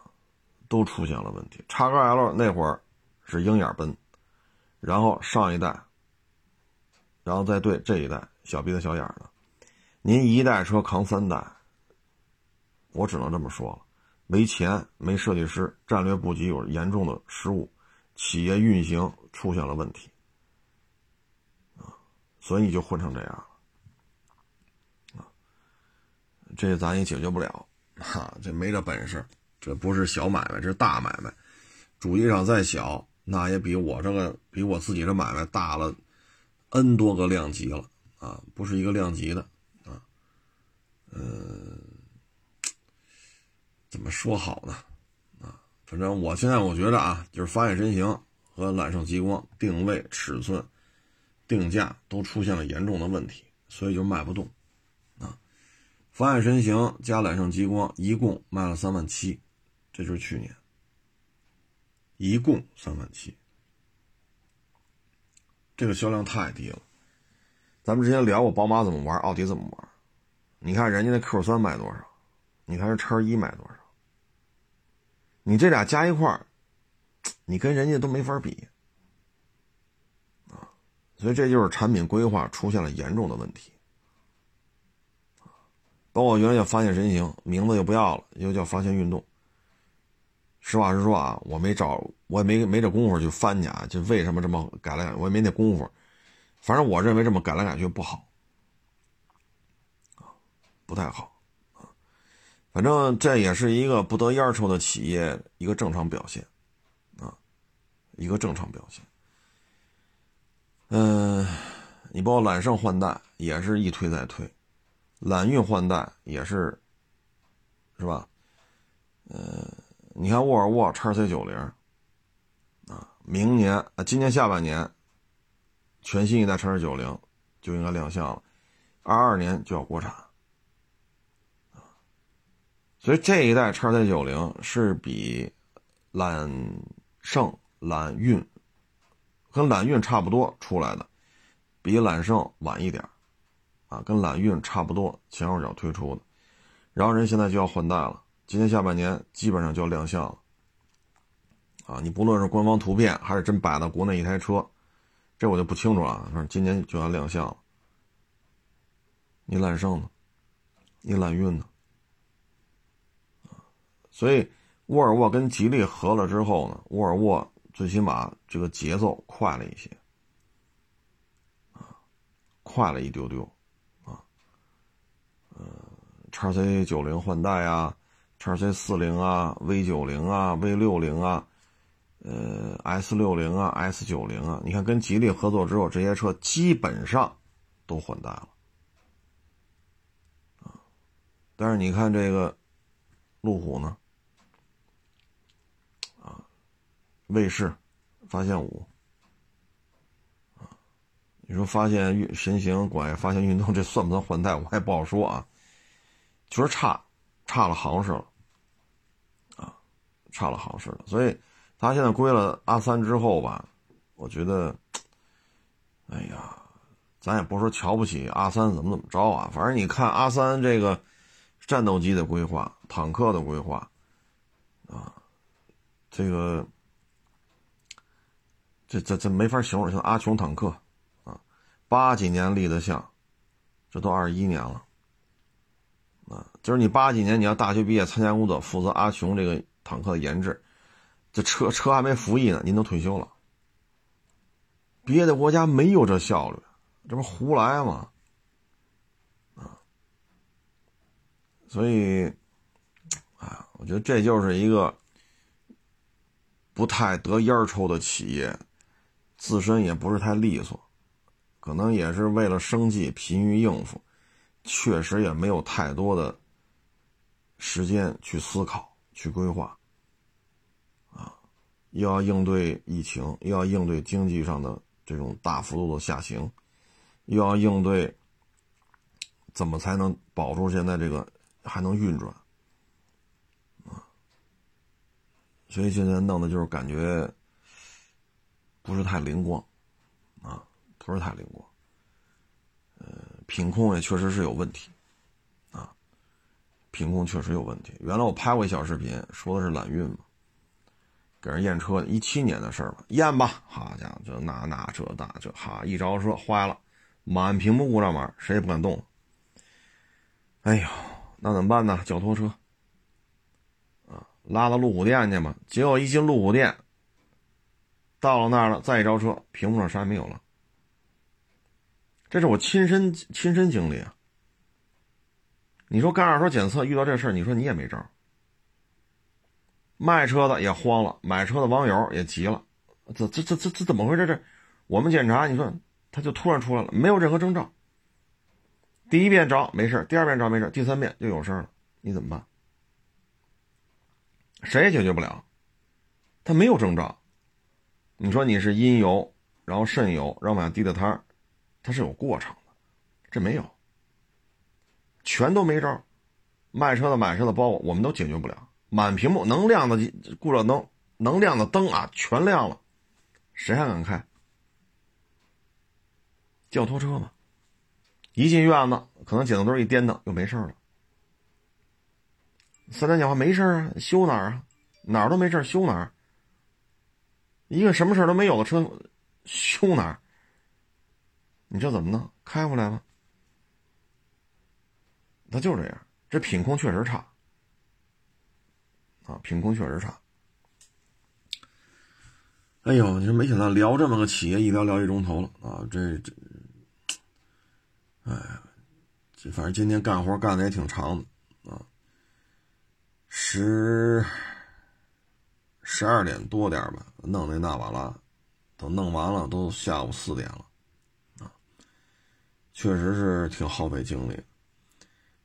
都出现了问题。叉 L 那会儿是鹰眼奔，然后上一代，然后再对这一代小鼻子小眼的，您一代车扛三代，我只能这么说了：没钱、没设计师，战略布局有严重的失误，企业运行出现了问题，啊，所以你就混成这样了，啊，这咱也解决不了，哈，这没这本事，这不是小买卖，这是大买卖，主机厂再小，那也比我这个比我自己这买卖大了 N 多个量级了，啊，不是一个量级的。啊嗯，怎么说好呢？啊，反正我现在我觉得啊，就是发现真行和揽胜极光定位、尺寸、定价都出现了严重的问题，所以就卖不动。啊，发现身形加揽胜极光一共卖了三万七，这就是去年，一共三万七，这个销量太低了。咱们之前聊过宝马怎么玩，奥迪怎么玩。你看人家那 Q 三卖多少？你看这叉一卖多少？你这俩加一块，你跟人家都没法比啊！所以这就是产品规划出现了严重的问题包括原来叫发现神行，名字又不要了，又叫发现运动。实话实说啊，我没找，我也没没这功夫去翻去啊，就为什么这么改来改，我也没那功夫。反正我认为这么改来改去不好。不太好啊，反正这也是一个不得烟抽的企业一个正常表现，一个正常表现。嗯，你包括揽胜换代也是一推再推，揽运换代也是，是吧？呃，你看沃尔沃叉 C 九零啊，明年啊，今年下半年全新一代叉 C 九零就应该亮相了，二二年就要国产。所以这一代叉 C 九零是比揽胜、揽运跟揽运差不多出来的，比揽胜晚一点啊，跟揽运差不多前后脚推出的，然后人现在就要换代了，今年下半年基本上就要亮相了啊！你不论是官方图片还是真摆到国内一台车，这我就不清楚了，反正今年就要亮相了。你揽胜呢？你揽运呢？所以，沃尔沃跟吉利合了之后呢，沃尔沃最起码这个节奏快了一些，啊，快了一丢丢，啊，呃，叉 C 九零换代啊，叉 C 四零啊，V 九零啊，V 六零啊，呃，S 六零啊，S 九零啊，你看跟吉利合作之后，这些车基本上都换代了，啊，但是你看这个路虎呢？卫士，发现五，你说发现运神行拐发现运动，这算不算换代？我也不好说啊。确实差，差了行市了，啊，差了行市了。所以，他现在归了阿三之后吧，我觉得，哎呀，咱也不说瞧不起阿三怎么怎么着啊，反正你看阿三这个战斗机的规划、坦克的规划，啊，这个。这这这没法形容，像阿琼坦克，啊，八几年立的像，这都二十一年了，啊，就是你八几年你要大学毕业参加工作，负责阿琼这个坦克的研制，这车车还没服役呢，您都退休了。别的国家没有这效率，这不胡来吗？啊，所以，啊，我觉得这就是一个不太得烟抽的企业。自身也不是太利索，可能也是为了生计疲于应付，确实也没有太多的时间去思考、去规划。啊，又要应对疫情，又要应对经济上的这种大幅度的下行，又要应对怎么才能保住现在这个还能运转，啊，所以现在弄的就是感觉。不是太灵光，啊，不是太灵光。呃，品控也确实是有问题，啊，品控确实有问题。原来我拍过一小视频，说的是揽运嘛，给人验车，一七年的事儿吧，验吧，好家伙，这那那这那这，哈，一着车坏了，满屏幕故障码，谁也不敢动。哎呦，那怎么办呢？叫拖车，拉到路虎店去吧。结果一进路虎店，到了那儿了，再一招车，屏幕上啥也没有了。这是我亲身亲身经历啊。你说干二手检测遇到这事儿，你说你也没招。卖车的也慌了，买车的网友也急了，这这这这这怎么回事？这我们检查，你说他就突然出来了，没有任何征兆。第一遍找没事，第二遍找没事，第三遍就有事了，你怎么办？谁也解决不了。他没有征兆，你说你是阴油，然后肾油，然后往下滴的汤，它是有过程的，这没有，全都没招。卖车的、买车的，包括我们都解决不了。满屏幕能亮的故障灯，能亮的灯啊，全亮了，谁还敢开？叫拖车嘛。一进院子，可能剪刀墩一颠腾，又没事了。三三讲话没事啊，修哪儿啊？哪儿都没事，修哪儿？一个什么事都没有的车，修哪儿？你这怎么弄？开回来吗？他就这样，这品控确实差。啊，品控确实差。哎呦，你说没想到聊这么个企业，一聊聊一钟头了啊！这这，哎，这反正今天干活干的也挺长的啊，十十二点多点吧，弄那纳瓦拉，等弄完了都下午四点了啊，确实是挺耗费精力。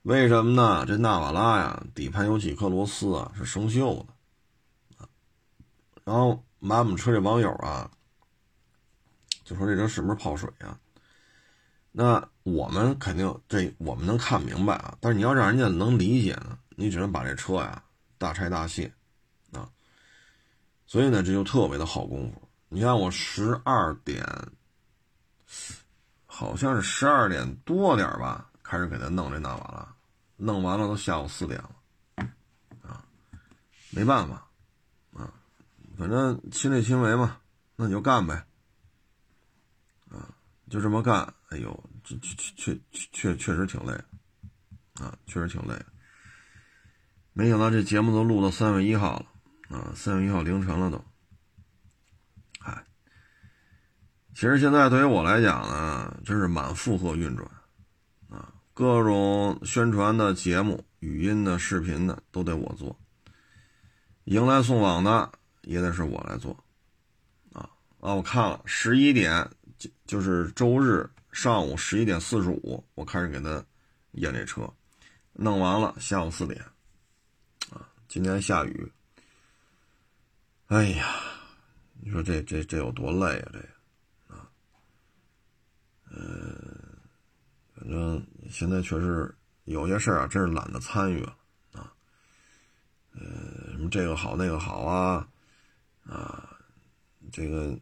为什么呢？这纳瓦拉呀，底盘有几颗螺丝啊是生锈的，啊然后买我们车这网友啊，就说这车是不是泡水啊？那我们肯定这我们能看明白啊，但是你要让人家能理解呢，你只能把这车呀大拆大卸。所以呢，这就特别的好功夫。你看我十二点，好像是十二点多点吧，开始给他弄这纳瓦拉。弄完了都下午四点了，啊，没办法，啊，反正亲力亲为嘛，那你就干呗，啊，就这么干。哎呦，这确确确确确实挺累，啊，确实挺累。没想到这节目都录到三月一号了，啊，三月一号凌晨了都。嗨，其实现在对于我来讲呢，真是满负荷运转啊。各种宣传的节目、语音的、视频的都得我做，迎来送往的也得是我来做，啊啊！我看了十一点，就就是周日上午十一点四十五，我开始给他验这车，弄完了下午四点，啊，今天下雨，哎呀，你说这这这有多累啊？这，啊，嗯。反正现在确实有些事儿啊，真是懒得参与了啊。呃，什么这个好那个好啊，啊，这个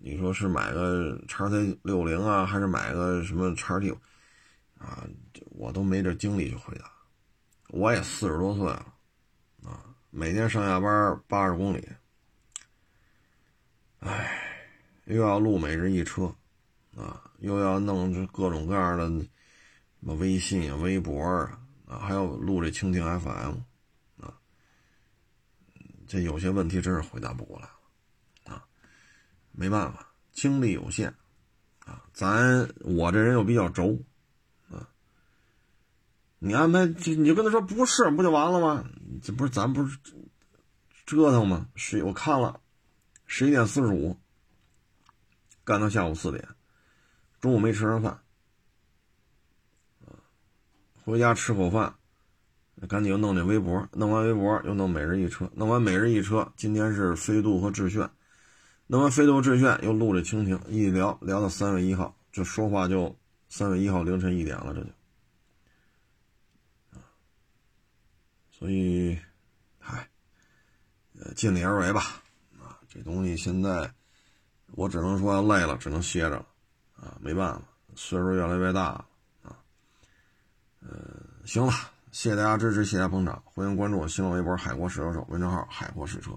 你说是买个叉 C 六零啊，还是买个什么叉 T 啊？我都没这精力去回答。我也四十多岁了啊，每天上下班八十公里，唉，又要录每日一车啊，又要弄这各种各样的。什么微信啊、微博啊，啊，还要录这蜻蜓 FM，啊，这有些问题真是回答不过来了，啊，没办法，精力有限，啊，咱我这人又比较轴，啊，你安排你就跟他说不是，不就完了吗？这不是咱不是折腾吗？是我看了，十一点四十五，干到下午四点，中午没吃上饭。回家吃口饭，赶紧又弄那微博，弄完微博又弄每日一车，弄完每日一车，今天是飞度和致炫，弄完飞度致炫又录这蜻蜓，一聊聊到三月一号，就说话就三月一号凌晨一点了，这就，所以，嗨，尽力而为吧，这东西现在我只能说累了，只能歇着了，啊，没办法，岁数越来越大了。啊呃，行了，谢谢大家支持，谢谢大家捧场，欢迎关注我新浪微博“海阔试车手”微信号“海阔试车”。